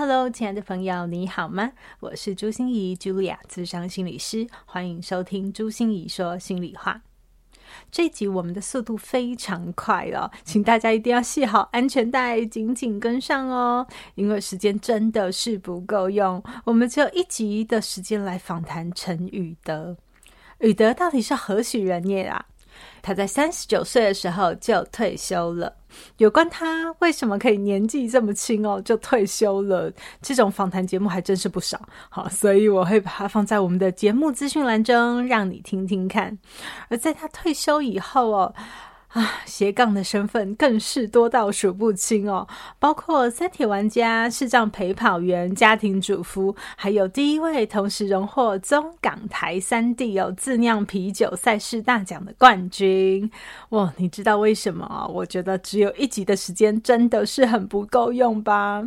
Hello，亲爱的朋友，你好吗？我是朱心怡，Julia，咨商心理师，欢迎收听朱心怡说心里话。这集我们的速度非常快哦，请大家一定要系好安全带，紧紧跟上哦，因为时间真的是不够用，我们只有一集的时间来访谈陈宇德。宇德到底是何许人也啊？他在三十九岁的时候就退休了。有关他为什么可以年纪这么轻哦就退休了，这种访谈节目还真是不少。好，所以我会把它放在我们的节目资讯栏中，让你听听看。而在他退休以后哦。啊，斜杠的身份更是多到数不清哦，包括三铁玩家、视障陪跑员、家庭主妇，还有第一位同时荣获中港台三地有自酿啤酒赛事大奖的冠军。哇，你知道为什么？我觉得只有一集的时间真的是很不够用吧。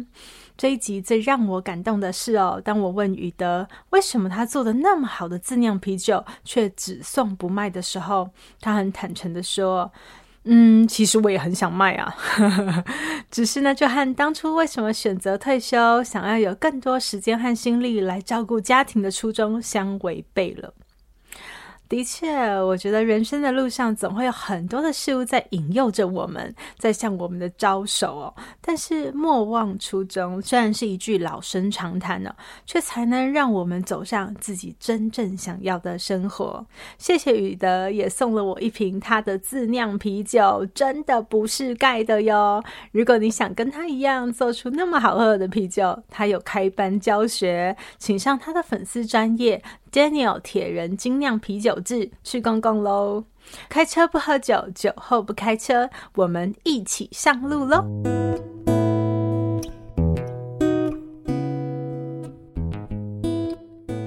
这一集最让我感动的是哦，当我问宇德为什么他做的那么好的自酿啤酒却只送不卖的时候，他很坦诚的说：“嗯，其实我也很想卖啊，只是呢，就和当初为什么选择退休，想要有更多时间和心力来照顾家庭的初衷相违背了。”的确，我觉得人生的路上总会有很多的事物在引诱着我们，在向我们的招手哦。但是莫忘初衷，虽然是一句老生常谈呢，却才能让我们走上自己真正想要的生活。谢谢宇德，也送了我一瓶他的自酿啤酒，真的不是盖的哟。如果你想跟他一样做出那么好喝的啤酒，他有开班教学，请上他的粉丝专业。Daniel 铁人精酿啤酒志去逛逛喽！开车不喝酒，酒后不开车，我们一起上路喽！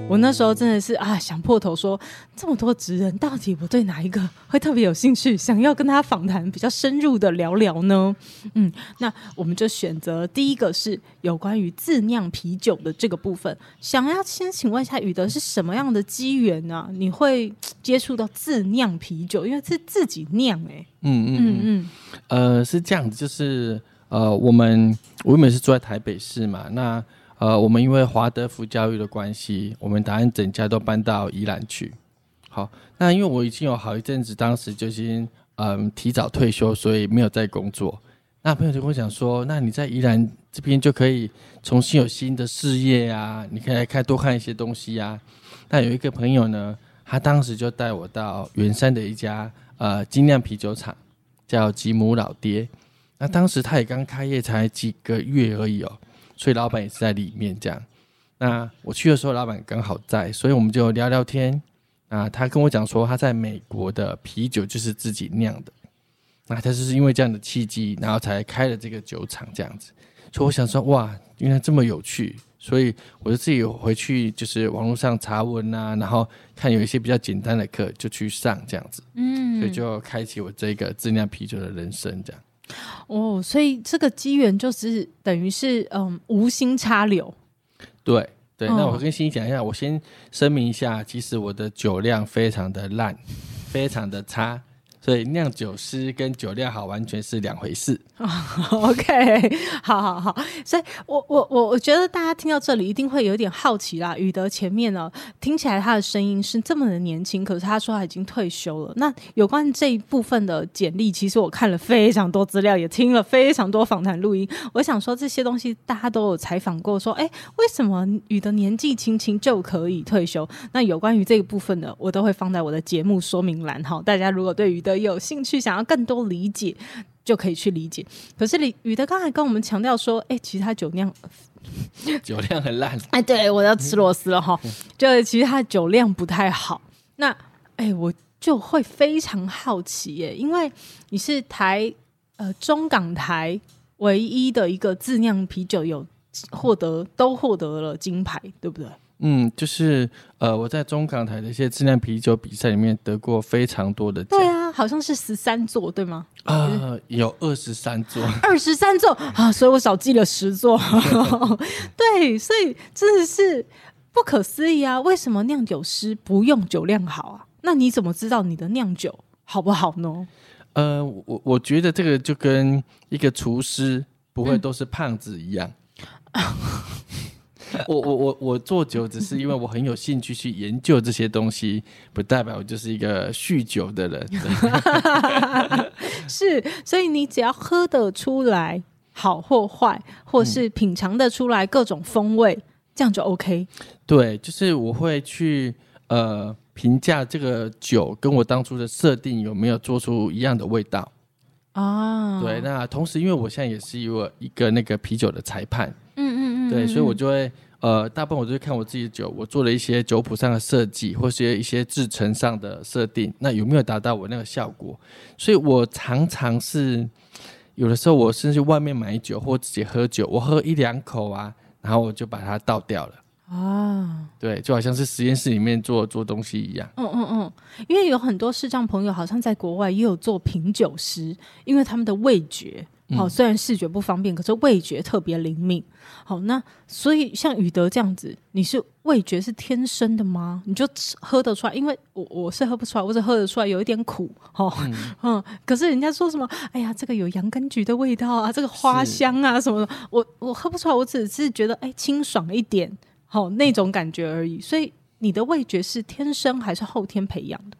我那时候真的是啊，想破头说这么多职人，到底我对哪一个会特别有兴趣，想要跟他访谈比较深入的聊聊呢？嗯，那我们就选择第一个是有关于自酿啤酒的这个部分。想要先请问一下宇德是什么样的机缘呢？你会接触到自酿啤酒，因为是自己酿哎、欸。嗯嗯嗯嗯，呃，是这样子，就是呃，我们我原本是住在台北市嘛，那。呃，我们因为华德福教育的关系，我们打算整家都搬到宜兰去。好，那因为我已经有好一阵子，当时就已经嗯提早退休，所以没有在工作。那朋友就跟我讲说，那你在宜兰这边就可以重新有新的事业啊，你可以来看多看一些东西啊。那有一个朋友呢，他当时就带我到圆山的一家呃精酿啤酒厂，叫吉姆老爹。那当时他也刚开业，才几个月而已哦。所以老板也是在里面这样。那我去的时候，老板刚好在，所以我们就聊聊天。啊，他跟我讲说他在美国的啤酒就是自己酿的。那他就是因为这样的契机，然后才开了这个酒厂这样子。所以我想说，哇，原来这么有趣。所以我就自己回去就是网络上查文啊，然后看有一些比较简单的课就去上这样子。嗯，所以就开启我这个自酿啤酒的人生这样。哦，所以这个机缘就是等于是嗯无心插柳。对对，那我跟欣欣讲一下，我先声明一下，其实我的酒量非常的烂，非常的差。所以酿酒师跟酒量好完全是两回事。Oh, OK，好好好。所以我我我我觉得大家听到这里一定会有点好奇啦。宇德前面呢，听起来他的声音是这么的年轻，可是他说他已经退休了。那有关这一部分的简历，其实我看了非常多资料，也听了非常多访谈录音。我想说这些东西大家都有采访过，说哎，为什么宇德年纪轻轻就可以退休？那有关于这一部分的，我都会放在我的节目说明栏哈。大家如果对宇德有兴趣，想要更多理解，就可以去理解。可是李宇德刚才跟我们强调说，哎、欸，其实他酒量 酒量很烂。哎，对我要吃螺丝了哈，就其实他的酒量不太好。那哎、欸，我就会非常好奇耶，因为你是台呃中港台唯一的一个自酿啤酒有获得都获得了金牌，对不对？嗯，就是呃，我在中港台的一些质量啤酒比赛里面得过非常多的奖。对啊，好像是十三座，对吗？啊、呃，有二十三座。二十三座啊，所以我少记了十座。对，所以真的是不可思议啊！为什么酿酒师不用酒量好啊？那你怎么知道你的酿酒好不好呢？呃，我我觉得这个就跟一个厨师不会都是胖子一样。嗯 我我我我做酒只是因为我很有兴趣去研究这些东西，不代表我就是一个酗酒的人。是，所以你只要喝得出来好或坏，或是品尝得出来各种风味，嗯、这样就 OK。对，就是我会去呃评价这个酒跟我当初的设定有没有做出一样的味道啊。对，那同时因为我现在也是一个一个那个啤酒的裁判。对，所以我就会呃，大部分我就会看我自己的酒，我做了一些酒谱上的设计，或是一些制程上的设定，那有没有达到我那个效果？所以我常常是有的时候，我甚至外面买酒或自己喝酒，我喝一两口啊，然后我就把它倒掉了啊。对，就好像是实验室里面做做东西一样。嗯嗯嗯，因为有很多视障朋友好像在国外也有做品酒师，因为他们的味觉。好，虽然视觉不方便，可是味觉特别灵敏。好，那所以像宇德这样子，你是味觉是天生的吗？你就喝得出来？因为我我是喝不出来，我只喝得出来有一点苦。哦，嗯，嗯，可是人家说什么？哎呀，这个有洋甘菊的味道啊，这个花香啊什么的，我我喝不出来，我只是觉得哎清爽一点，好那种感觉而已。所以你的味觉是天生还是后天培养的？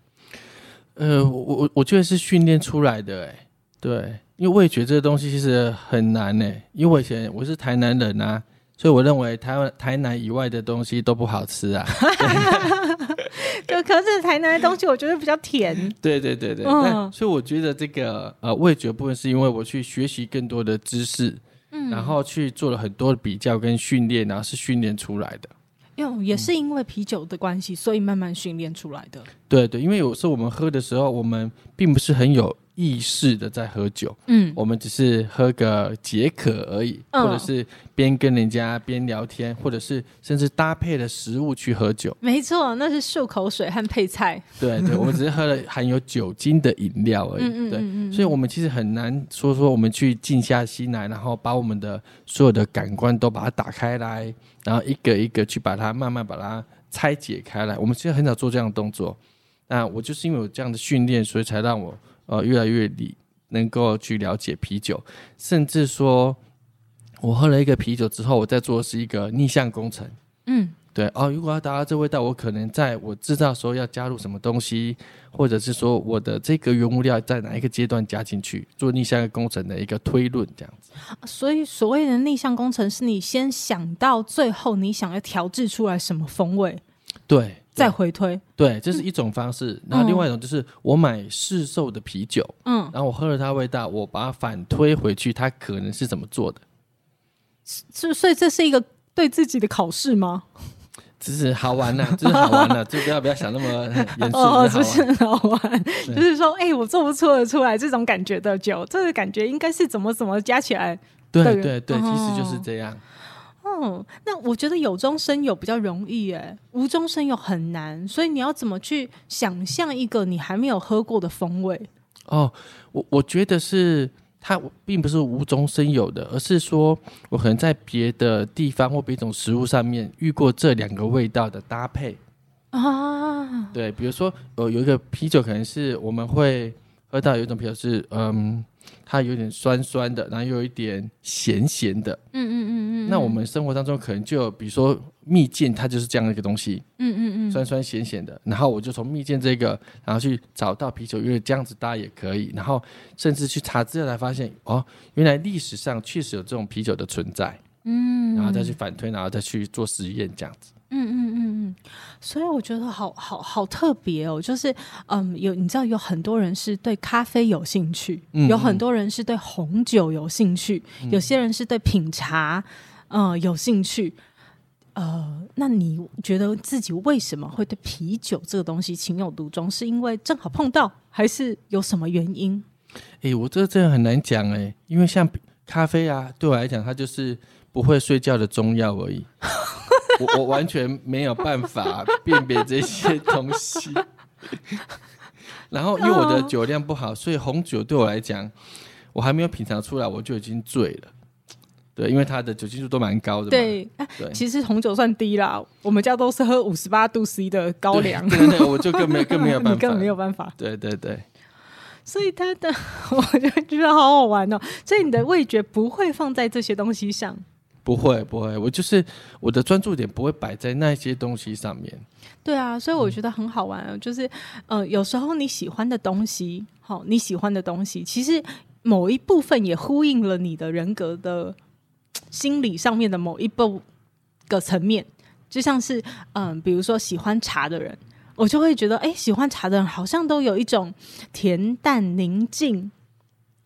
呃，我我我觉得是训练出来的，哎，对。因为味觉这个东西其实很难呢，因为我以前我是台南人啊，所以我认为台湾台南以外的东西都不好吃啊。对，可是台南的东西我觉得比较甜。对对对对，嗯、所以我觉得这个呃味觉部分是因为我去学习更多的知识，嗯，然后去做了很多的比较跟训练，然后是训练出来的。因为也是因为啤酒的关系，所以慢慢训练出来的。对对，因为有时候我们喝的时候，我们并不是很有。意识的在喝酒，嗯，我们只是喝个解渴而已，嗯、或者是边跟人家边聊天，或者是甚至搭配的食物去喝酒。没错，那是漱口水和配菜。对对，我们只是喝了含有酒精的饮料而已。嗯、对，所以我们其实很难说说我们去静下心来，然后把我们的所有的感官都把它打开来，然后一个一个去把它慢慢把它拆解开来。我们其实很少做这样的动作。那我就是因为有这样的训练，所以才让我。呃，越来越理能够去了解啤酒，甚至说，我喝了一个啤酒之后，我在做的是一个逆向工程。嗯，对哦，如果要达到这味道，我可能在我制造的时候要加入什么东西，或者是说我的这个原物料在哪一个阶段加进去，做逆向工程的一个推论，这样子。所以，所谓的逆向工程，是你先想到最后，你想要调制出来什么风味？对。再回推，对，这是一种方式。然后另外一种就是我买市售的啤酒，嗯，然后我喝了它味道，我把它反推回去，它可能是怎么做的？是，所以这是一个对自己的考试吗？只是好玩呐，就是好玩呐，就不要不要想那么严肃。哦，不是好玩，就是说，哎，我做不出得出来这种感觉的酒，这个感觉应该是怎么怎么加起来？对对对，其实就是这样。哦，那我觉得有中生有比较容易哎，无中生有很难，所以你要怎么去想象一个你还没有喝过的风味？哦，我我觉得是它并不是无中生有的，而是说我可能在别的地方或别种食物上面遇过这两个味道的搭配啊。对，比如说有有一个啤酒，可能是我们会喝到有一种啤酒是嗯。它有点酸酸的，然后又有一点咸咸的。嗯嗯嗯嗯。那我们生活当中可能就比如说蜜饯，它就是这样的一个东西。嗯嗯嗯。酸酸咸咸的，然后我就从蜜饯这个，然后去找到啤酒，因为这样子搭也可以。然后甚至去查资料才发现，哦，原来历史上确实有这种啤酒的存在。嗯。然后再去反推，然后再去做实验，这样子。嗯嗯嗯嗯，所以我觉得好好好特别哦，就是嗯，有你知道有很多人是对咖啡有兴趣，嗯嗯，有很多人是对红酒有兴趣，嗯、有些人是对品茶嗯、呃、有兴趣。呃，那你觉得自己为什么会对啤酒这个东西情有独钟？是因为正好碰到，还是有什么原因？哎、欸，我这真的很难讲哎，因为像咖啡啊，对我来讲，它就是不会睡觉的中药而已。我我完全没有办法辨别这些东西，然后因为我的酒量不好，所以红酒对我来讲，我还没有品尝出来，我就已经醉了。对，因为它的酒精度都蛮高的。对，对，其实红酒算低啦，我们家都是喝五十八度 C 的高粱。对，对，对，我就更没更没有办法，更没有 办法。对对对，所以它的 我就觉得好好玩哦。所以你的味觉不会放在这些东西上。不会不会，我就是我的专注点不会摆在那些东西上面。对啊，所以我觉得很好玩，嗯、就是呃，有时候你喜欢的东西，好、哦，你喜欢的东西，其实某一部分也呼应了你的人格的心理上面的某一部个层面，就像是嗯、呃，比如说喜欢茶的人，我就会觉得，哎，喜欢茶的人好像都有一种恬淡宁静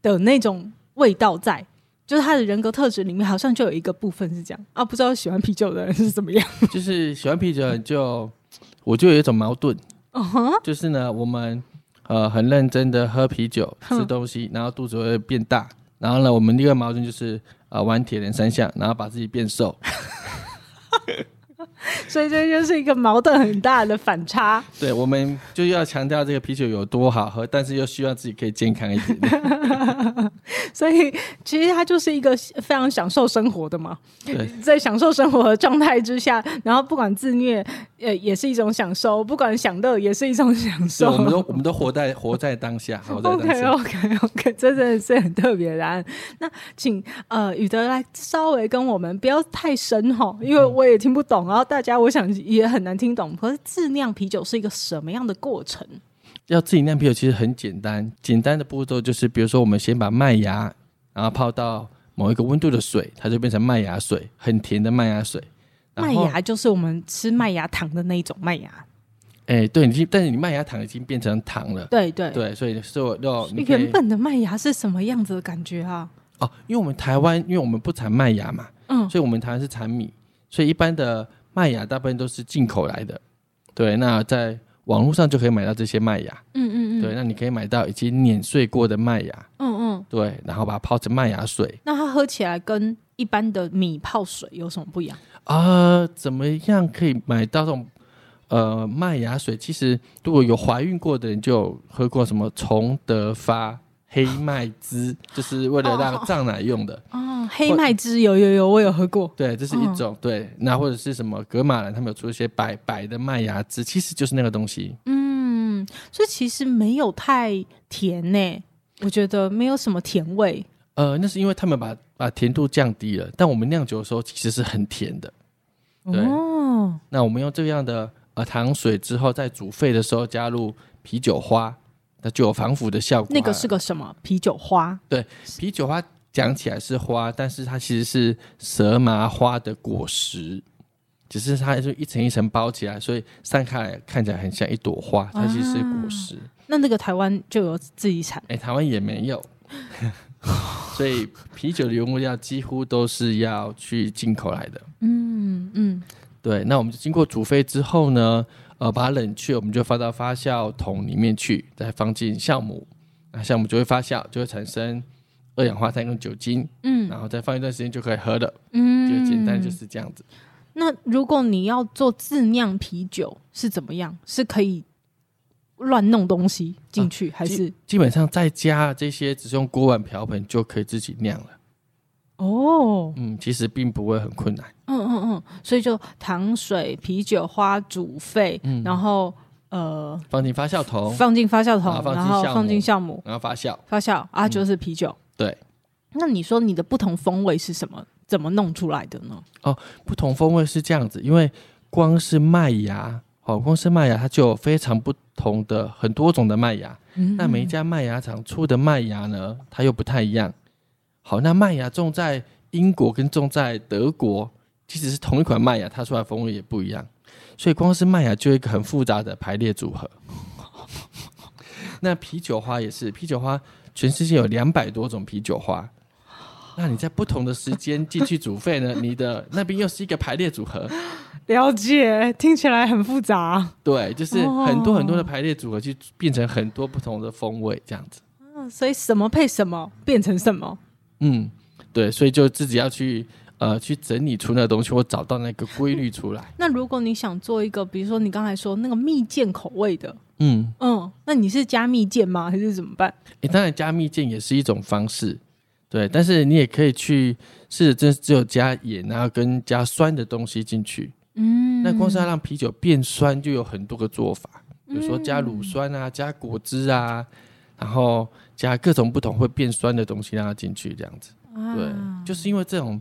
的那种味道在。就是他的人格特质里面，好像就有一个部分是这样啊，不知道喜欢啤酒的人是怎么样。就是喜欢啤酒就，我就有一种矛盾，uh huh? 就是呢，我们呃很认真的喝啤酒、吃东西，然后肚子会变大，然后呢，我们另一个矛盾就是呃玩铁人三项，然后把自己变瘦。所以这就是一个矛盾很大的反差。对，我们就要强调这个啤酒有多好喝，但是又希望自己可以健康一点。所以其实它就是一个非常享受生活的嘛。对，在享受生活的状态之下，然后不管自虐，呃，也是一种享受；不管享乐，也是一种享受。我们都我们都活在活在当下。活在当下 OK OK OK，这真的是很特别的。那请呃宇德来稍微跟我们不要太深哈，因为我也听不懂。然后大家我想也很难听懂。可是自酿啤酒是一个什么样的过程？要自己酿啤酒其实很简单，简单的步骤就是，比如说我们先把麦芽，然后泡到某一个温度的水，它就变成麦芽水，很甜的麦芽水。麦芽就是我们吃麦芽糖的那一种麦芽。哎、欸，对，你但是你麦芽糖已经变成糖了。对对对，所以是我要原本的麦芽是什么样子的感觉啊？哦，因为我们台湾，因为我们不产麦芽嘛，嗯，所以我们台湾是产米，所以一般的麦芽大部分都是进口来的。对，那在。网络上就可以买到这些麦芽，嗯嗯嗯，对，那你可以买到已经碾碎过的麦芽，嗯嗯，对，然后把它泡成麦芽水。那它喝起来跟一般的米泡水有什么不一样？啊、呃，怎么样可以买到这种呃麦芽水？其实如果有怀孕过的人就有喝过什么崇德发黑麦汁，就是为了让胀奶用的。哦哦黑麦汁有有有，我有喝过。对，这是一种、嗯、对。那或者是什么格马兰，他们有出一些白白的麦芽汁，其实就是那个东西。嗯，所以其实没有太甜呢，我觉得没有什么甜味。呃，那是因为他们把把甜度降低了，但我们酿酒的时候其实是很甜的。对。哦。那我们用这样的呃糖水之后，在煮沸的时候加入啤酒花，那就有防腐的效果。那个是个什么？啤酒花？对，啤酒花。讲起来是花，但是它其实是蛇麻花的果实，只是它就一层一层包起来，所以散开来看起来很像一朵花，它其实是果实。啊、那那个台湾就有自己产？哎、欸，台湾也没有，所以啤酒的原物料几乎都是要去进口来的。嗯嗯，对。那我们就经过煮沸之后呢，呃，把它冷却，我们就放到发酵桶里面去，再放进酵母，那酵母就会发酵，就会产生。二氧化碳跟酒精，嗯，然后再放一段时间就可以喝了，嗯，就简单就是这样子。那如果你要做自酿啤酒是怎么样？是可以乱弄东西进去，啊、还是基基本上在家这些只是用锅碗瓢盆就可以自己酿了。哦，嗯，其实并不会很困难。嗯嗯嗯，所以就糖水、啤酒花煮沸，嗯、然后呃，放进发酵桶，放进发酵桶，然后放进酵母，然后发酵，发酵啊，就是啤酒。嗯、对，那你说你的不同风味是什么？怎么弄出来的呢？哦，不同风味是这样子，因为光是麦芽，哦，光是麦芽它就有非常不同的很多种的麦芽。嗯，那每一家麦芽厂出的麦芽呢，它又不太一样。好，那麦芽种在英国跟种在德国，即使是同一款麦芽，它出来风味也不一样。所以光是麦芽就有一个很复杂的排列组合。那啤酒花也是，啤酒花全世界有两百多种啤酒花。那你在不同的时间进去煮沸呢？你的那边又是一个排列组合。了解，听起来很复杂。对，就是很多很多的排列组合，去变成很多不同的风味，这样子。嗯，所以什么配什么，变成什么？嗯，对，所以就自己要去呃去整理出那个东西，或找到那个规律出来。那如果你想做一个，比如说你刚才说那个蜜饯口味的，嗯嗯，那你是加蜜饯吗？还是怎么办？诶，当然加蜜饯也是一种方式。对，但是你也可以去试着，这只有加盐，然后跟加酸的东西进去。嗯，那光是要让啤酒变酸，就有很多个做法，比如说加乳酸啊，加果汁啊，然后加各种不同会变酸的东西让它进去，这样子。对，就是因为这种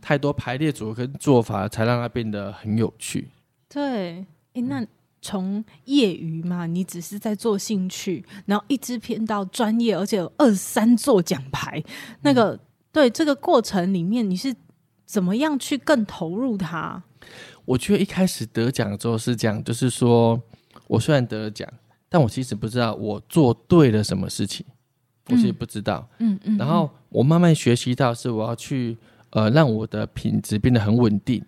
太多排列组合跟做法，才让它变得很有趣。对，哎，那。从业余嘛，你只是在做兴趣，然后一直偏到专业，而且有二三座奖牌。那个、嗯、对这个过程里面，你是怎么样去更投入它？我觉得一开始得奖之后是这样，就是说我虽然得了奖，但我其实不知道我做对了什么事情，我其实不知道。嗯嗯。然后我慢慢学习到，是我要去呃让我的品质变得很稳定，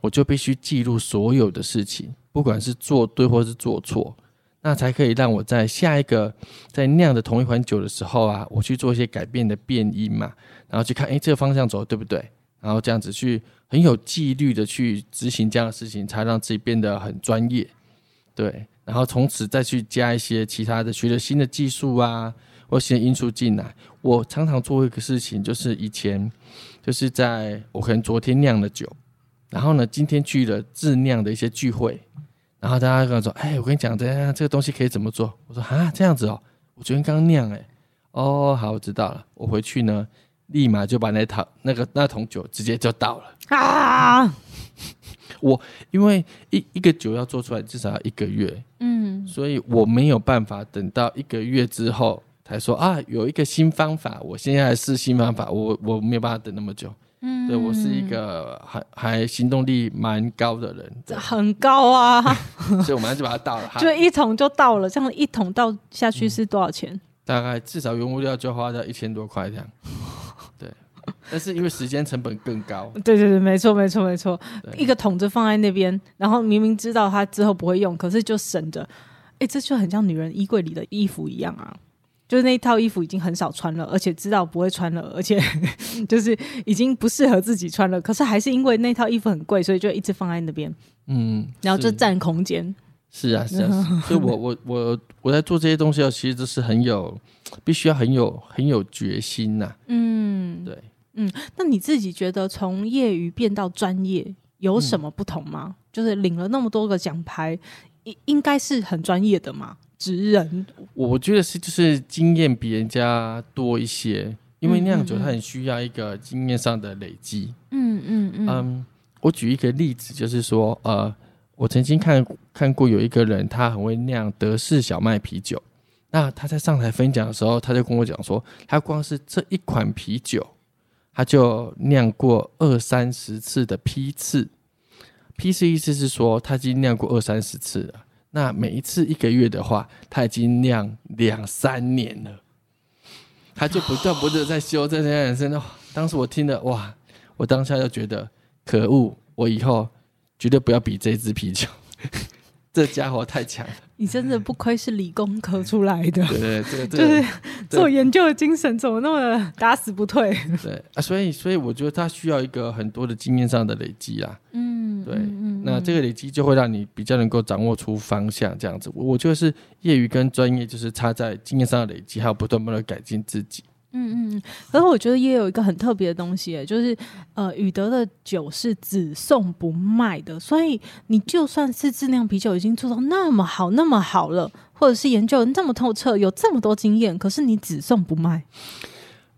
我就必须记录所有的事情。不管是做对或是做错，那才可以让我在下一个在酿的同一款酒的时候啊，我去做一些改变的变因嘛，然后去看，哎，这个方向走对不对？然后这样子去很有纪律的去执行这样的事情，才让自己变得很专业。对，然后从此再去加一些其他的，学了新的技术啊，或新的因素进来。我常常做一个事情，就是以前就是在我可能昨天酿的酒。然后呢，今天去了自酿的一些聚会，然后大家跟我说：“哎，我跟你讲，这样这个东西可以怎么做？”我说：“啊，这样子哦，我昨天刚酿，哎，哦，好，我知道了。我回去呢，立马就把那套那个那桶酒直接就倒了啊！我因为一一个酒要做出来至少要一个月，嗯，所以我没有办法等到一个月之后才说啊，有一个新方法，我现在来试新方法，我我没有办法等那么久。”嗯，对，我是一个还还行动力蛮高的人，很高啊，所以我马上就把它倒了，就一桶就倒了，这样一桶倒下去是多少钱？嗯、大概至少原物料就花掉一千多块这样，对，但是因为时间成本更高，对对对，没错没错没错，一个桶子放在那边，然后明明知道它之后不会用，可是就省着，哎，这就很像女人衣柜里的衣服一样啊。就是那一套衣服已经很少穿了，而且知道不会穿了，而且 就是已经不适合自己穿了。可是还是因为那套衣服很贵，所以就一直放在那边。嗯，然后就占空间。是啊，是啊。所以我我我我在做这些东西，其实都是很有，必须要很有很有决心呐、啊。嗯，对，嗯。那你自己觉得从业余变到专业有什么不同吗？嗯、就是领了那么多个奖牌，应应该是很专业的嘛？职人，我觉得是就是经验比人家多一些，因为酿酒它很需要一个经验上的累积。嗯嗯嗯。嗯，我举一个例子，就是说，呃，我曾经看看过有一个人，他很会酿德式小麦啤酒。那他在上台分享的时候，他就跟我讲说，他光是这一款啤酒，他就酿过二三十次的批次。批次意思是说，他已经酿过二三十次了。那每一次一个月的话，他已经酿两三年了，他就不断不断在修正这些人生。当时我听了哇，我当下就觉得可恶，我以后绝对不要比这只啤酒，这家伙太强了。你真的不愧是理工科出来的，对对对，就是做研究的精神怎么那么打死不退？对啊，所以所以我觉得他需要一个很多的经验上的累积啦。嗯，对。嗯嗯，那这个累积就会让你比较能够掌握出方向，这样子。我觉得是业余跟专业就是差在经验上的累积，还有不断不断改进自己。嗯嗯，可是我觉得也有一个很特别的东西，就是呃，宇德的酒是只送不卖的，所以你就算是质量啤酒已经做到那么好那么好了，或者是研究那么透彻，有这么多经验，可是你只送不卖。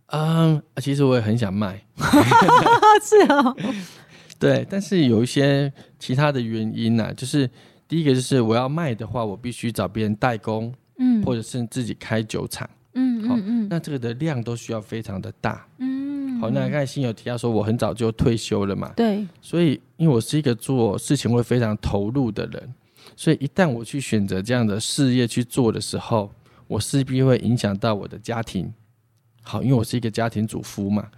嗯，其实我也很想卖，是啊、哦，对，但是有一些其他的原因呢、啊，就是第一个就是我要卖的话，我必须找别人代工，嗯，或者是自己开酒厂。嗯嗯嗯，那这个的量都需要非常的大。嗯，好，那刚才新友提到说我很早就退休了嘛，对，所以因为我是一个做事情会非常投入的人，所以一旦我去选择这样的事业去做的时候，我势必会影响到我的家庭。好，因为我是一个家庭主夫嘛，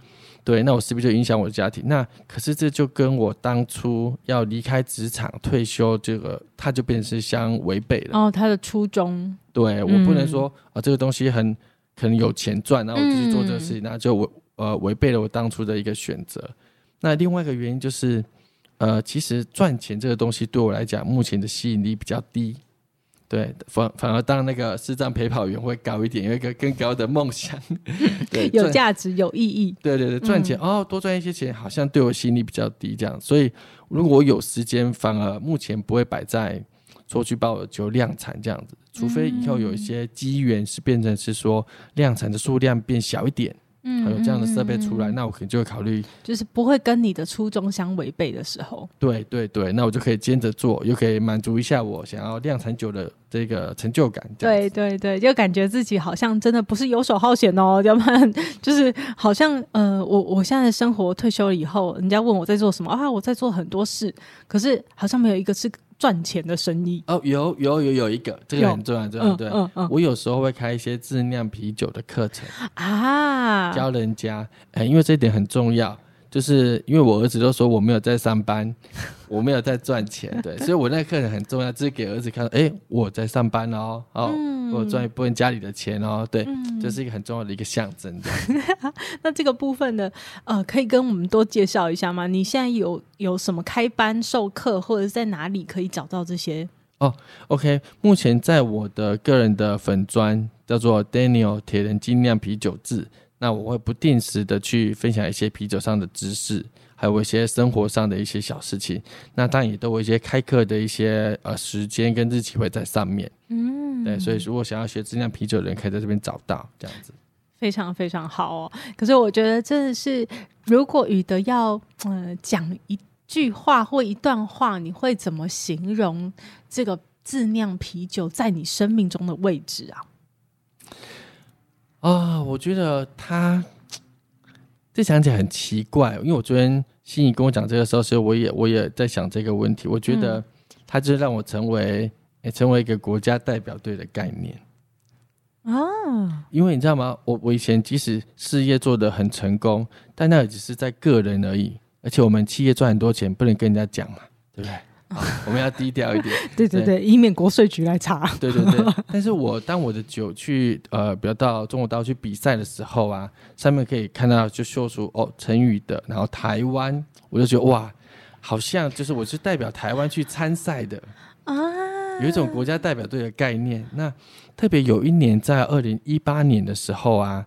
对，那我是不是就影响我的家庭。那可是这就跟我当初要离开职场退休这个，它就变成是相违背了。哦，他的初衷。对，我不能说啊、嗯呃，这个东西很可能有钱赚，然后我就去做这个事情，那、嗯、就违呃违背了我当初的一个选择。那另外一个原因就是，呃，其实赚钱这个东西对我来讲，目前的吸引力比较低。对，反反而当那个视障陪跑员会高一点，有一个更高的梦想。对，有价值、有意义。对对对，赚钱、嗯、哦，多赚一些钱，好像对我吸引力比较低，这样。所以如果我有时间，反而目前不会摆在。说去把我的酒量产这样子，除非以后有一些机缘是变成是说量产的数量变小一点，嗯，还有这样的设备出来，那我可能就会考虑，就是不会跟你的初衷相违背的时候。对对对，那我就可以兼着做，又可以满足一下我想要量产酒的这个成就感。对对对，就感觉自己好像真的不是游手好闲哦，要不然就是好像呃，我我现在的生活退休了以后，人家问我在做什么啊，我在做很多事，可是好像没有一个是。赚钱的生意哦，有有有有一个，这个很重要，重要对。嗯嗯，我有时候会开一些自酿啤酒的课程啊，教人家，哎，因为这一点很重要。就是因为我儿子都说我没有在上班，我没有在赚钱，对，所以我那个课程很重要，就是给儿子看，哎，我在上班哦，哦，嗯、我赚一部分家里的钱哦，对，这、是一个很重要的一个象征。那这个部分呢，呃，可以跟我们多介绍一下吗？你现在有有什么开班授课，或者是在哪里可以找到这些？哦，OK，目前在我的个人的粉砖叫做 Daniel 铁人精酿啤酒志。那我会不定时的去分享一些啤酒上的知识，还有一些生活上的一些小事情。那当然也都有一些开课的一些呃时间跟日期会在上面。嗯，对，所以如果想要学自酿啤酒的人，可以在这边找到这样子。非常非常好哦。可是我觉得真的是，如果宇德要呃讲一句话或一段话，你会怎么形容这个自酿啤酒在你生命中的位置啊？啊、哦，我觉得他这想起来很奇怪，因为我昨天心怡跟我讲这个时候，所以我也我也在想这个问题。我觉得他就是让我成为、嗯、成为一个国家代表队的概念啊，因为你知道吗？我我以前即使事业做得很成功，但那也只是在个人而已，而且我们企业赚很多钱，不能跟人家讲嘛，对不对？我们要低调一点，对对对，以免国税局来查。对对对，但是我当我的酒去呃，比如到中国大陆去比赛的时候啊，上面可以看到就秀出哦，陈宇的，然后台湾，我就觉得哇，好像就是我是代表台湾去参赛的啊，有一种国家代表队的概念。那特别有一年在二零一八年的时候啊，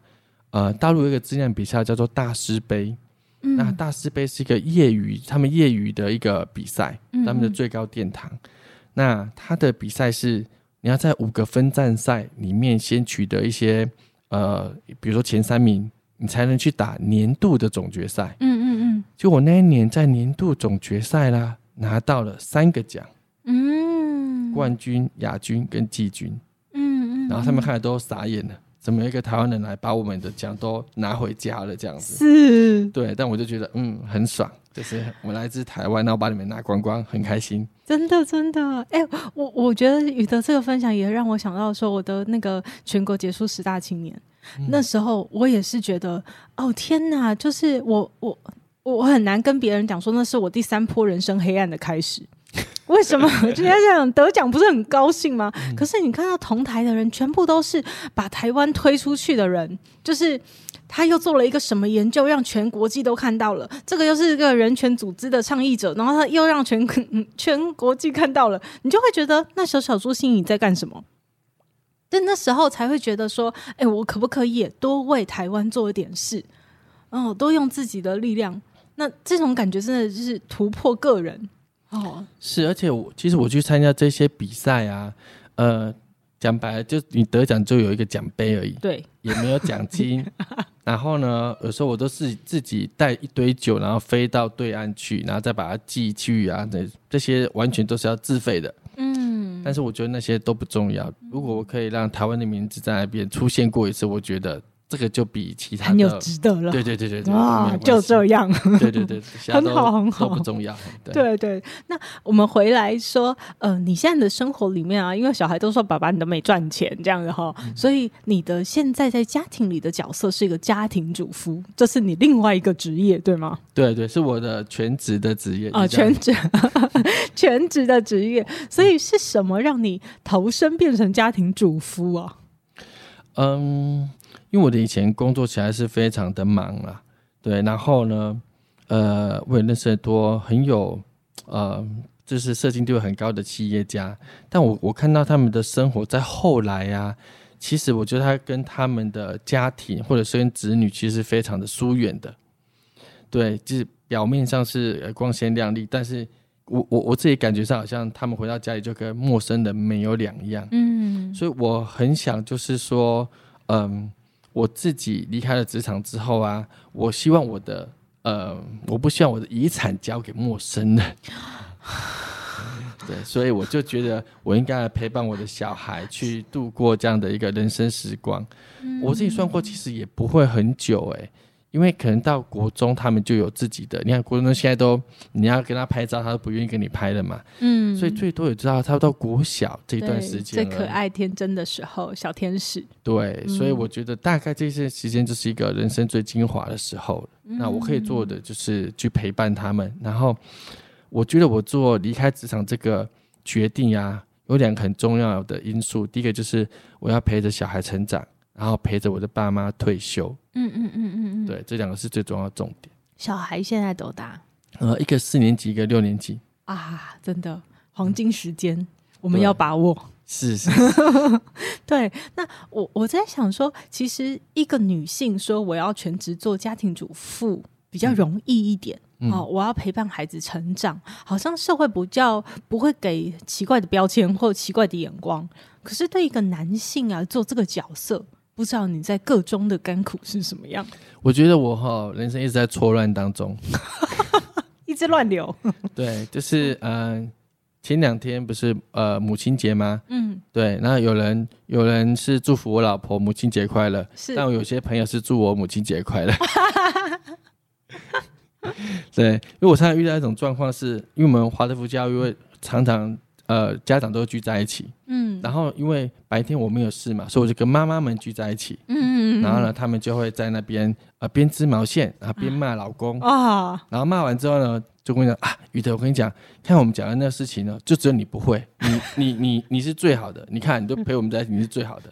呃，大陆有一个质量比赛叫做大师杯。那大师杯是一个业余，他们业余的一个比赛，他们的最高殿堂。嗯嗯，那他的比赛是你要在五个分站赛里面先取得一些呃，比如说前三名，你才能去打年度的总决赛。嗯嗯嗯。就我那一年在年度总决赛啦，拿到了三个奖，嗯，冠军、亚军跟季军。嗯嗯。然后他们看来都傻眼了。怎么一个台湾人来把我们的奖都拿回家了？这样子是，对，但我就觉得嗯很爽，就是我来自台湾，然后把你们拿光光，很开心。真的真的，哎、欸，我我觉得宇德这个分享也让我想到说，我的那个全国杰出十大青年，嗯、那时候我也是觉得，哦天哪，就是我我我很难跟别人讲说那是我第三波人生黑暗的开始。为什么？今天这样得奖不是很高兴吗？可是你看到同台的人，全部都是把台湾推出去的人，就是他又做了一个什么研究，让全国际都看到了。这个又是一个人权组织的倡议者，然后他又让全全国际看到了，你就会觉得那小小朱心怡在干什么？但那时候才会觉得说，哎、欸，我可不可以也多为台湾做一点事？哦，多用自己的力量。那这种感觉真的就是突破个人。哦，是，而且我其实我去参加这些比赛啊，呃，讲白了，就你得奖就有一个奖杯而已，对，也没有奖金。然后呢，有时候我都是自己带一堆酒，然后飞到对岸去，然后再把它寄去啊，这这些完全都是要自费的。嗯，但是我觉得那些都不重要。如果我可以让台湾的名字在那边出现过一次，我觉得。这个就比其他很有值得了，对对对对对，啊，就这样，对对对，很好很好，不重要，对，对对。那我们回来说，呃，你现在的生活里面啊，因为小孩都说爸爸你都没赚钱这样子哈，嗯、所以你的现在在家庭里的角色是一个家庭主妇，这是你另外一个职业对吗？对对，是我的全职的职业啊，全职 全职的职业，所以是什么让你投身变成家庭主夫啊？嗯。因为我的以前工作起来是非常的忙啦，对，然后呢，呃，我也认识很多很有，呃，就是社经地位很高的企业家，但我我看到他们的生活在后来呀、啊，其实我觉得他跟他们的家庭或者是跟子女其实非常的疏远的，对，就是表面上是光鲜亮丽，但是我我我自己感觉上好像他们回到家里就跟陌生人没有两样，嗯，所以我很想就是说，嗯。我自己离开了职场之后啊，我希望我的呃，我不希望我的遗产交给陌生人。对，所以我就觉得我应该来陪伴我的小孩去度过这样的一个人生时光。嗯、我自己算过，其实也不会很久哎、欸。因为可能到国中，他们就有自己的。你看国中现在都，你要跟他拍照，他都不愿意跟你拍了嘛。嗯，所以最多也知道他到国小这段时间，最可爱天真的时候，小天使。对，所以我觉得大概这些时间就是一个人生最精华的时候。嗯、那我可以做的就是去陪伴他们。然后我觉得我做离开职场这个决定呀、啊，有两个很重要的因素。第一个就是我要陪着小孩成长。然后陪着我的爸妈退休，嗯嗯嗯嗯嗯，对，这两个是最重要的重点。小孩现在多大？呃，一个四年级，一个六年级。啊，真的黄金时间，嗯、我们要把握。是是，对。那我我在想说，其实一个女性说我要全职做家庭主妇比较容易一点。嗯、哦，我要陪伴孩子成长，好像社会不叫不会给奇怪的标签或奇怪的眼光。可是对一个男性啊，做这个角色。不知道你在各中的甘苦是什么样？我觉得我哈人生一直在错乱当中，一直乱流。对，就是嗯、呃，前两天不是呃母亲节吗？嗯，对。然后有人有人是祝福我老婆母亲节快乐，是。但我有些朋友是祝我母亲节快乐。对，因为我常常遇到一种状况是，因为我们华德福教育会常常。呃，家长都聚在一起，嗯，然后因为白天我没有事嘛，所以我就跟妈妈们聚在一起，嗯嗯嗯，然后呢，他们就会在那边呃边织毛线，然后边骂老公。啊，然后骂完之后呢，就跟我讲啊，宇德，我跟你讲，看我们讲的那个事情呢，就只有你不会，你你你你是最好的，你看你都陪我们在一起，你是最好的。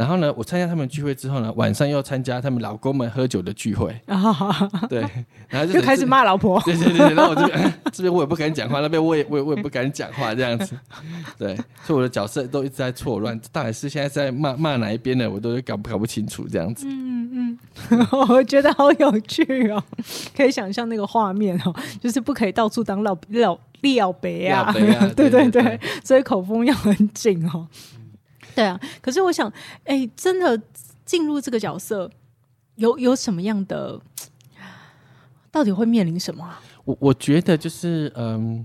然后呢，我参加他们聚会之后呢，晚上又参加他们老公们喝酒的聚会。对，然后就，就开始骂老婆。对对对，然后我就这边我也不敢讲话，那边我也我也我也不敢讲话，这样子。对，所以我的角色都一直在错乱，到底是现在在骂骂哪一边呢？我都搞不搞不清楚，这样子。嗯嗯，我觉得好有趣哦，可以想象那个画面哦，就是不可以到处当老老料杯啊，对，对，所以口风要很紧哦。对啊，可是我想，哎，真的进入这个角色，有有什么样的，到底会面临什么啊？我我觉得就是，嗯，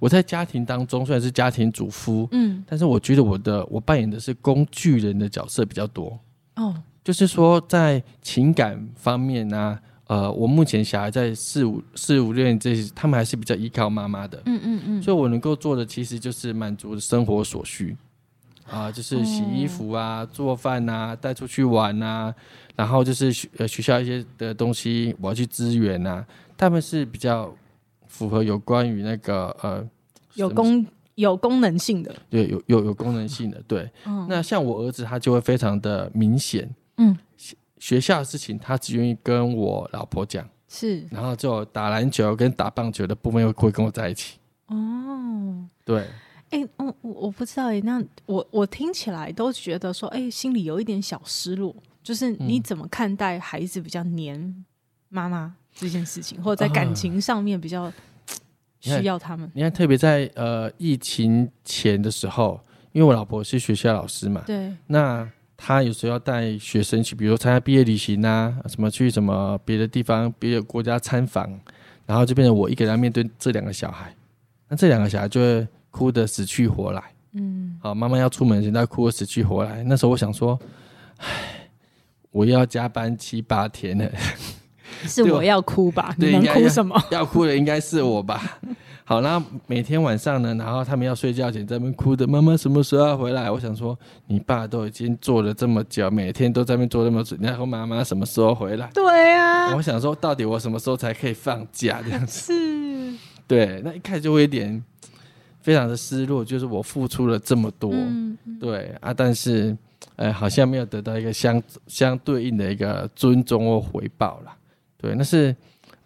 我在家庭当中虽然是家庭主夫，嗯，但是我觉得我的我扮演的是工具人的角色比较多。哦，就是说在情感方面呢，啊，呃，我目前小孩在四五四五六年这些，他们还是比较依靠妈妈的。嗯嗯嗯，所以我能够做的其实就是满足生活所需。啊，就是洗衣服啊，嗯、做饭啊，带出去玩啊，然后就是学呃学校一些的东西，我要去支援啊。他们是比较符合有关于那个呃有功有功能性的，对，有有有功能性的，对。嗯、那像我儿子，他就会非常的明显，嗯，学校的事情他只愿意跟我老婆讲，是，然后就打篮球跟打棒球的部分又会跟我在一起。哦，对，哎、欸，我我不知道哎，那我我听起来都觉得说，哎、欸，心里有一点小失落，就是你怎么看待孩子比较黏妈妈这件事情，或者在感情上面比较需要他们？你看，特别在呃疫情前的时候，因为我老婆是学校老师嘛，对，那她有时候要带学生去，比如说参加毕业旅行啊，什么去什么别的地方、别的国家参访，然后就变成我一个人面对这两个小孩。那这两个小孩就会哭得死去活来，嗯，好，妈妈要出门前，她哭得死去活来。那时候我想说，唉，我要加班七八天了，是我要哭吧？你能哭什么？要，要哭的应该是我吧？好，然后每天晚上呢，然后他们要睡觉前在那边哭的，妈妈什么时候要回来？我想说，你爸都已经做了这么久，每天都在那边做那么久，然后妈妈什么时候回来？对啊，我想说，到底我什么时候才可以放假？这样子是。对，那一开始就会有点非常的失落，就是我付出了这么多，嗯、对啊，但是呃，好像没有得到一个相相对应的一个尊重或回报啦。对，那是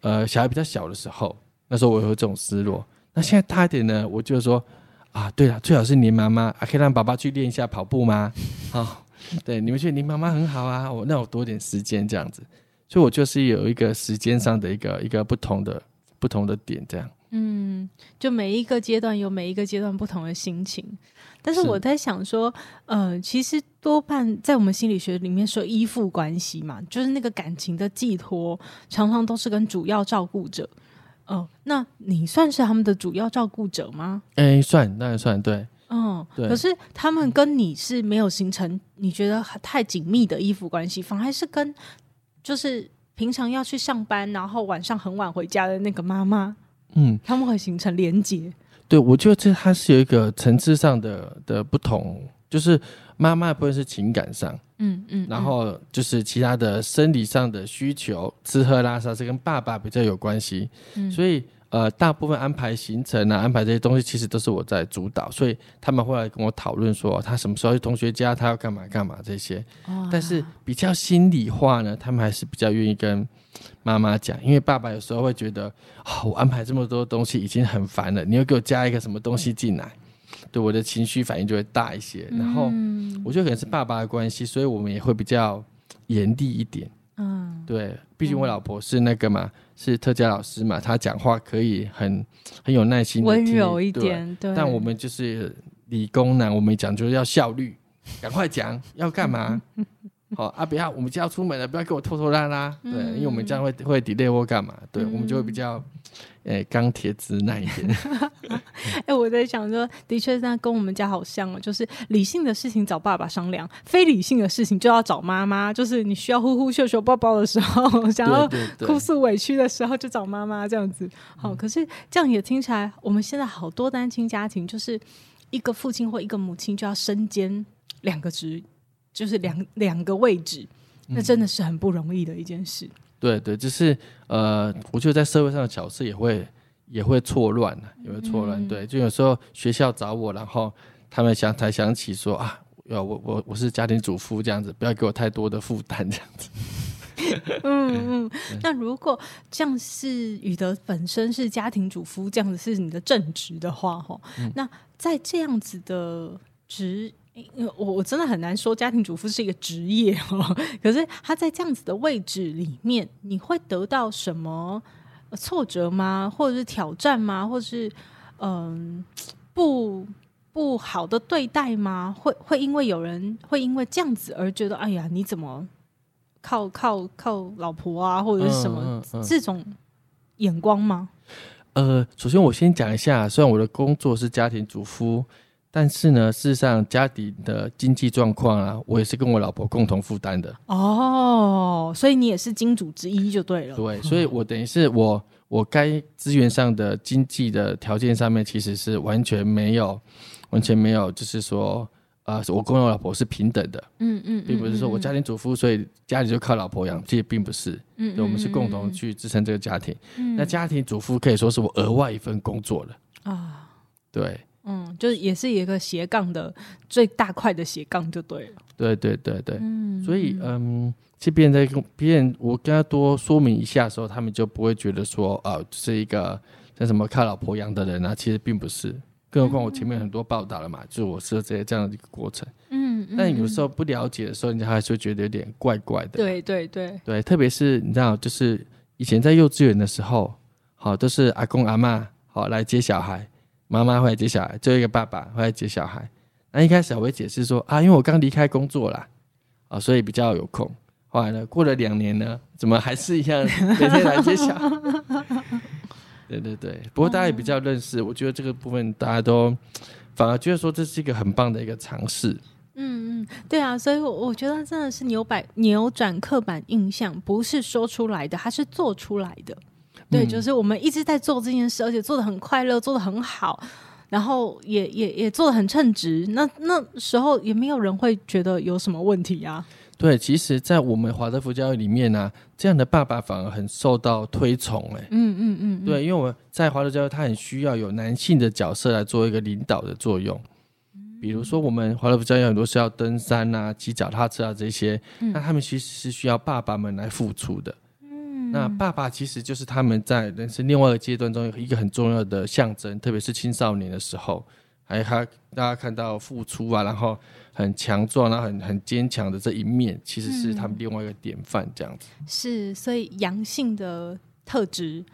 呃小孩比较小的时候，那时候我有这种失落。那现在大一点呢，我就说啊，对了，最好是你妈妈，啊，可以让爸爸去练一下跑步吗？好、哦，对，你们觉得你妈妈很好啊，我那我多点时间这样子，所以我就是有一个时间上的一个一个不同的不同的点这样。嗯，就每一个阶段有每一个阶段不同的心情，但是我在想说，呃，其实多半在我们心理学里面说依附关系嘛，就是那个感情的寄托，常常都是跟主要照顾者。哦、呃，那你算是他们的主要照顾者吗？哎、欸，算，那也算，对，嗯，对。可是他们跟你是没有形成你觉得太紧密的依附关系，反而是跟就是平常要去上班，然后晚上很晚回家的那个妈妈。嗯，他们会形成连结。对，我觉得这它是有一个层次上的的不同，就是妈妈不会是情感上，嗯嗯，嗯然后就是其他的生理上的需求，吃喝拉撒是跟爸爸比较有关系，嗯，所以。呃，大部分安排行程啊，安排这些东西，其实都是我在主导，所以他们会来跟我讨论说，他什么时候去同学家，他要干嘛干嘛这些。哦、但是比较心里话呢，他们还是比较愿意跟妈妈讲，因为爸爸有时候会觉得，哦，我安排这么多东西已经很烦了，你又给我加一个什么东西进来，对我的情绪反应就会大一些。然后我觉得可能是爸爸的关系，所以我们也会比较严厉一点。嗯，对，毕竟我老婆是那个嘛。嗯是特教老师嘛，他讲话可以很很有耐心，温柔一点。对，对但我们就是理工男，我们讲究要效率，赶快讲要干嘛。好啊，不要我们就要出门了，不要给我拖拖拉拉。对，嗯、因为我们这样会会 delay 或干嘛。对，嗯、我们就会比较。哎，钢铁直男一点。哎，我在想说，的确，那跟我们家好像哦，就是理性的事情找爸爸商量，非理性的事情就要找妈妈。就是你需要呼呼秀秀抱抱的时候，想要哭诉委屈的时候，就找妈妈这样子。好，可是这样也听起来，我们现在好多单亲家庭，就是一个父亲或一个母亲就要身兼两个职，就是两两个位置，那真的是很不容易的一件事。对对，就是呃，我觉得在社会上的角色也会也会错乱，也会错乱。嗯、对，就有时候学校找我，然后他们想才想起说啊，我我我是家庭主妇这样子，不要给我太多的负担这样子。嗯嗯，那如果像是宇德本身是家庭主妇这样子是你的正职的话，哈、嗯，那在这样子的职。我我真的很难说家庭主妇是一个职业哦，可是他在这样子的位置里面，你会得到什么挫折吗？或者是挑战吗？或者是嗯不不好的对待吗？会会因为有人会因为这样子而觉得哎呀，你怎么靠靠靠老婆啊，或者是什么、嗯嗯嗯、这种眼光吗？呃，首先我先讲一下，虽然我的工作是家庭主妇。但是呢，事实上家底的经济状况啊，我也是跟我老婆共同负担的。哦，所以你也是金主之一就对了。对，所以我等于是我我该资源上的经济的条件上面，其实是完全没有，完全没有，就是说，呃，我跟我老婆是平等的。嗯嗯，并不是说我家庭主妇，所以家里就靠老婆养，其实并不是。嗯，对，我们是共同去支撑这个家庭。嗯，那家庭主妇可以说是我额外一份工作了。啊。对，嗯，就是也是一个斜杠的最大块的斜杠就对了。对对对对，嗯，所以嗯，这边在跟别人我跟他多说明一下的时候，他们就不会觉得说啊，是一个像什么靠老婆养的人啊，其实并不是。更何况我前面很多报道了嘛，嗯、就我是这些这样的一个过程。嗯，嗯，但有时候不了解的时候，人家还是会觉得有点怪怪的。对对对对，特别是你知道，就是以前在幼稚园的时候，好都是阿公阿妈好来接小孩，妈妈会来接小孩，最后一个爸爸会来接小孩。那一开始我会解释说啊，因为我刚离开工作啦，啊，所以比较有空。后来呢，过了两年呢，怎么还是一样 每天来接小孩？对对对，不过大家也比较认识，我觉得这个部分大家都反而觉得说这是一个很棒的一个尝试。嗯嗯，对啊，所以我我觉得真的是扭摆扭转刻板印象，不是说出来的，它是做出来的。对，嗯、就是我们一直在做这件事，而且做的很快乐，做的很好，然后也也也做的很称职。那那时候也没有人会觉得有什么问题啊。对，其实，在我们华德福教育里面呢、啊，这样的爸爸反而很受到推崇哎。嗯嗯嗯。对，因为我在华德教育，他很需要有男性的角色来做一个领导的作用。比如说，我们华德福教育很多是要登山啊、骑脚踏车啊这些，嗯、那他们其实是需要爸爸们来付出的。嗯。那爸爸其实就是他们在人生另外一个阶段中一个很重要的象征，特别是青少年的时候，还有他大家看到付出啊，然后。很强壮，然后很很坚强的这一面，其实是他们另外一个典范，这样子。嗯、是，所以阳性的特质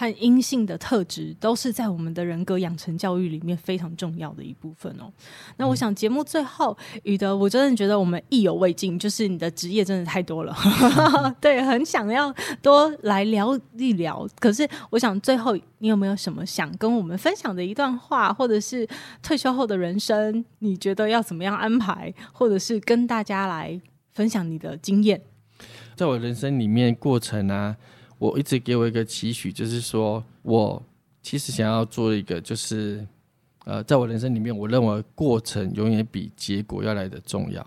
和阴性的特质都是在我们的人格养成教育里面非常重要的一部分哦。那我想节目最后，宇德，我真的觉得我们意犹未尽，就是你的职业真的太多了，对，很想要多来聊一聊。可是我想最后，你有没有什么想跟我们分享的一段话，或者是退休后的人生，你觉得要怎么样安排，或者是跟大家来分享你的经验？在我人生里面过程啊。我一直给我一个期许，就是说我其实想要做一个，就是呃，在我人生里面，我认为过程永远比结果要来的重要。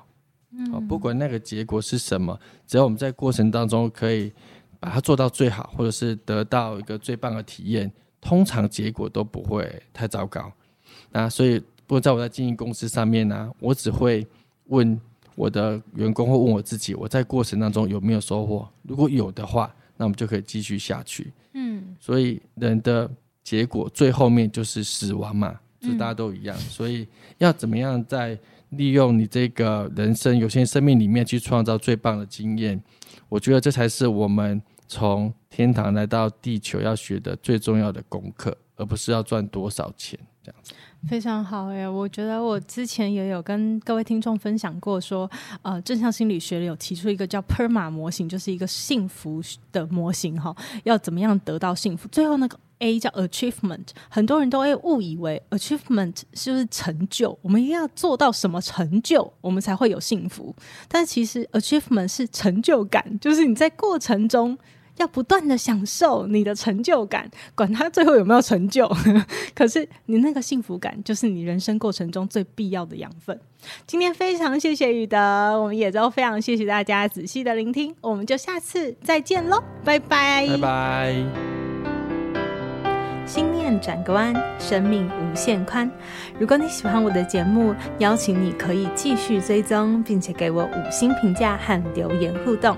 嗯，不管那个结果是什么，只要我们在过程当中可以把它做到最好，或者是得到一个最棒的体验，通常结果都不会太糟糕。那所以，不过在我在经营公司上面呢，啊，我只会问我的员工或问我自己，我在过程当中有没有收获？如果有的话。那我们就可以继续下去。嗯，所以人的结果最后面就是死亡嘛，就大家都一样。所以要怎么样在利用你这个人生有限生命里面去创造最棒的经验？我觉得这才是我们从天堂来到地球要学的最重要的功课，而不是要赚多少钱这样子。非常好哎，我觉得我之前也有跟各位听众分享过，说呃，正向心理学里有提出一个叫 PERMA 模型，就是一个幸福的模型哈，要怎么样得到幸福？最后那个 A 叫 Achievement，很多人都会误以为 Achievement 是不是成就？我们一定要做到什么成就，我们才会有幸福？但其实 Achievement 是成就感，就是你在过程中。要不断的享受你的成就感，管他最后有没有成就，可是你那个幸福感就是你人生过程中最必要的养分。今天非常谢谢宇德，我们也都非常谢谢大家仔细的聆听，我们就下次再见喽，拜拜，拜拜。心念转个弯，生命无限宽。如果你喜欢我的节目，邀请你可以继续追踪，并且给我五星评价和留言互动。